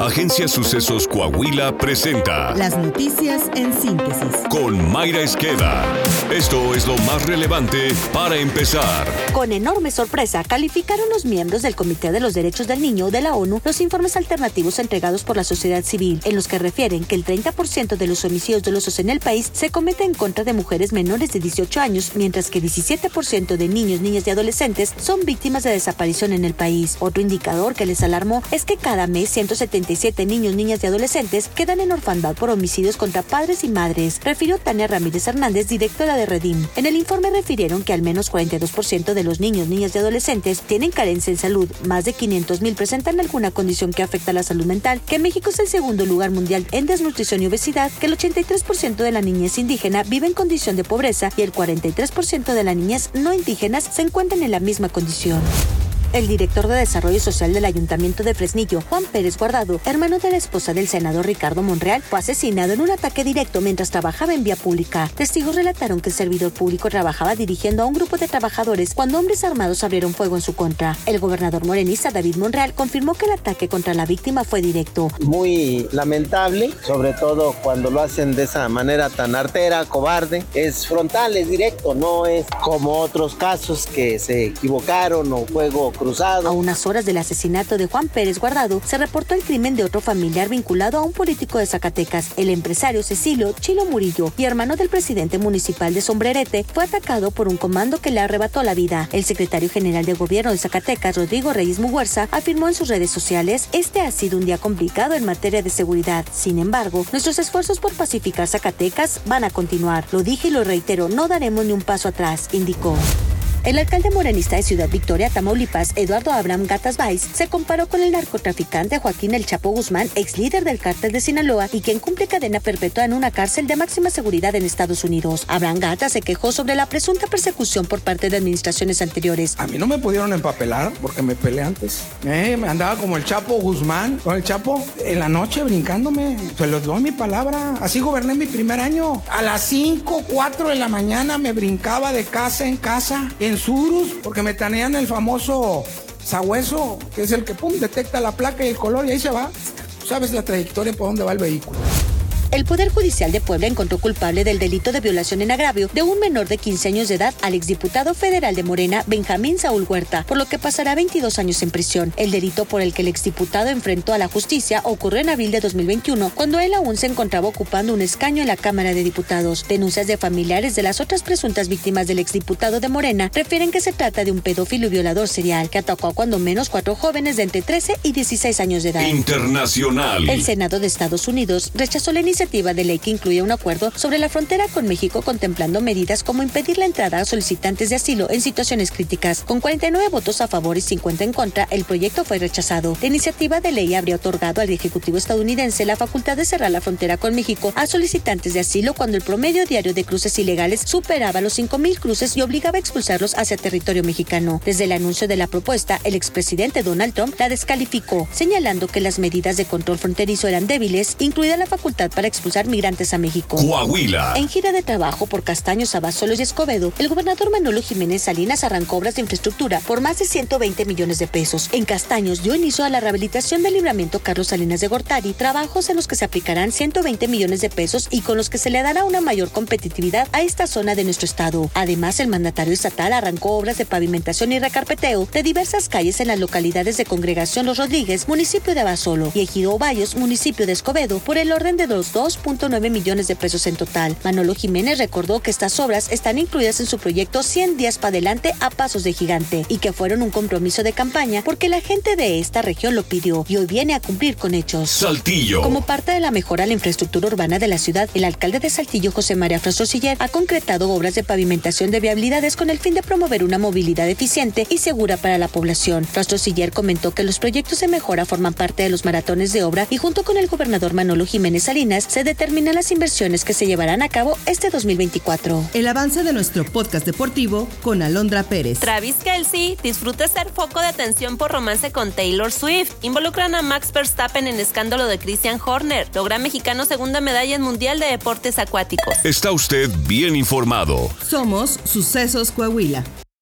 Agencia Sucesos Coahuila presenta Las noticias en síntesis. con Mayra Esqueda. Esto es lo más relevante para empezar. Con enorme sorpresa, calificaron los miembros del Comité de los Derechos del Niño de la ONU los informes alternativos entregados por la sociedad civil, en los que refieren que el 30% de los homicidios dolosos en el país se cometen en contra de mujeres menores de 18 años, mientras que 17% de niños, niñas y adolescentes son víctimas de desaparición en el país. Otro indicador que les alarmó es que cada mes 177 niños, niñas y adolescentes quedan en orfandad por homicidios contra padres y madres, refirió Tania Ramírez Hernández, directora de Redim. En el informe refirieron que al menos 42% de los niños, niñas y adolescentes tienen carencia en salud, más de 500 mil presentan alguna condición que afecta a la salud mental, que México es el segundo lugar mundial en desnutrición y obesidad, que el 83% de la niñez indígena vive en condición de pobreza y el 43% de las niñas no indígenas se encuentran en la misma condición. El director de Desarrollo Social del Ayuntamiento de Fresnillo, Juan Pérez Guardado, hermano de la esposa del senador Ricardo Monreal, fue asesinado en un ataque directo mientras trabajaba en vía pública. Testigos relataron que el servidor público trabajaba dirigiendo a un grupo de trabajadores cuando hombres armados abrieron fuego en su contra. El gobernador morenista David Monreal confirmó que el ataque contra la víctima fue directo. muy lamentable, sobre todo cuando lo hacen de esa manera tan artera, cobarde. Es frontal, es directo, no es como otros casos que se equivocaron o fuego A cruzado. unas horas del asesinato de Juan Pérez Guardado, se reportó el crimen de otro familiar vinculado a un político de Zacatecas. El empresario Cecilio Chilo Murillo y hermano del presidente municipal de Sombrerete fue atacado por un comando que le arrebató la vida. El secretario general de gobierno de Zacatecas, Rodrigo Reyes Muguerza, afirmó en sus redes sociales, este ha sido un día complicado en materia de seguridad. Sin embargo, nuestros esfuerzos por pacificar Zacatecas van a continuar. Lo dije y lo reitero, no daremos ni un paso atrás, indicó. El alcalde morenista de Ciudad Victoria, Tamaulipas, Eduardo Abraham Gatas Valls, se comparó con el narcotraficante Joaquín El Chapo Guzmán, ex líder del cártel de Sinaloa y quien cumple cadena perpetua en una cárcel de máxima seguridad en Estados Unidos. Abraham Gatas se quejó sobre la presunta persecución por parte de administraciones anteriores. A mí no me pudieron empapelar porque me peleé antes. Eh, me andaba como el Chapo Guzmán, con el Chapo en la noche brincándome. Se los doy mi palabra. Así goberné mi primer año. A las 5, 4 de la mañana me brincaba de casa en casa en Surus porque me tanean el famoso sabueso, que es el que pum, detecta la placa y el color y ahí se va. Sabes la trayectoria por dónde va el vehículo. El Poder Judicial de Puebla encontró culpable del delito de violación en agravio de un menor de 15 años de edad al exdiputado federal de Morena, Benjamín Saúl Huerta, por lo que pasará 22 años en prisión. El delito por el que el exdiputado enfrentó a la justicia ocurrió en abril de 2021, cuando él aún se encontraba ocupando un escaño en la Cámara de Diputados. Denuncias de familiares de las otras presuntas víctimas del exdiputado de Morena refieren que se trata de un pedófilo y violador serial que atacó a cuando menos cuatro jóvenes de entre 13 y 16 años de edad. Internacional. El Senado de Estados Unidos rechazó la iniciativa de ley que incluía un acuerdo sobre la frontera con México contemplando medidas como impedir la entrada a solicitantes de asilo en situaciones críticas. Con 49 votos a favor y 50 en contra, el proyecto fue rechazado. La iniciativa de ley habría otorgado al Ejecutivo estadounidense la facultad de cerrar la frontera con México a solicitantes de asilo cuando el promedio diario de cruces ilegales superaba los 5.000 cruces y obligaba a expulsarlos hacia territorio mexicano. Desde el anuncio de la propuesta, el expresidente Donald Trump la descalificó, señalando que las medidas de control fronterizo eran débiles, incluida la facultad para expulsar migrantes a México. Coahuila. En gira de trabajo por Castaños, Abasolos y Escobedo, el gobernador Manolo Jiménez Salinas arrancó obras de infraestructura por más de 120 millones de pesos. En Castaños dio inicio a la rehabilitación del libramiento Carlos Salinas de Gortari, trabajos en los que se aplicarán 120 millones de pesos y con los que se le dará una mayor competitividad a esta zona de nuestro estado. Además, el mandatario estatal arrancó obras de pavimentación y recarpeteo de diversas calles en las localidades de Congregación Los Rodríguez, municipio de Abasolo, y Ejido Ovallos, municipio de Escobedo, por el orden de los 2.9 millones de pesos en total. Manolo Jiménez recordó que estas obras están incluidas en su proyecto 100 días para adelante a pasos de gigante y que fueron un compromiso de campaña porque la gente de esta región lo pidió y hoy viene a cumplir con hechos. Saltillo. Como parte de la mejora a la infraestructura urbana de la ciudad, el alcalde de Saltillo, José María Frastrosiller, ha concretado obras de pavimentación de viabilidades con el fin de promover una movilidad eficiente y segura para la población. Frastrosiller comentó que los proyectos de mejora forman parte de los maratones de obra y junto con el gobernador Manolo Jiménez Salinas se determinan las inversiones que se llevarán a cabo este 2024. El avance de nuestro podcast deportivo con Alondra Pérez. Travis Kelsey disfruta ser foco de atención por romance con Taylor Swift. Involucran a Max Verstappen en escándalo de Christian Horner. Logra mexicano segunda medalla en Mundial de Deportes Acuáticos. Está usted bien informado. Somos Sucesos Coahuila.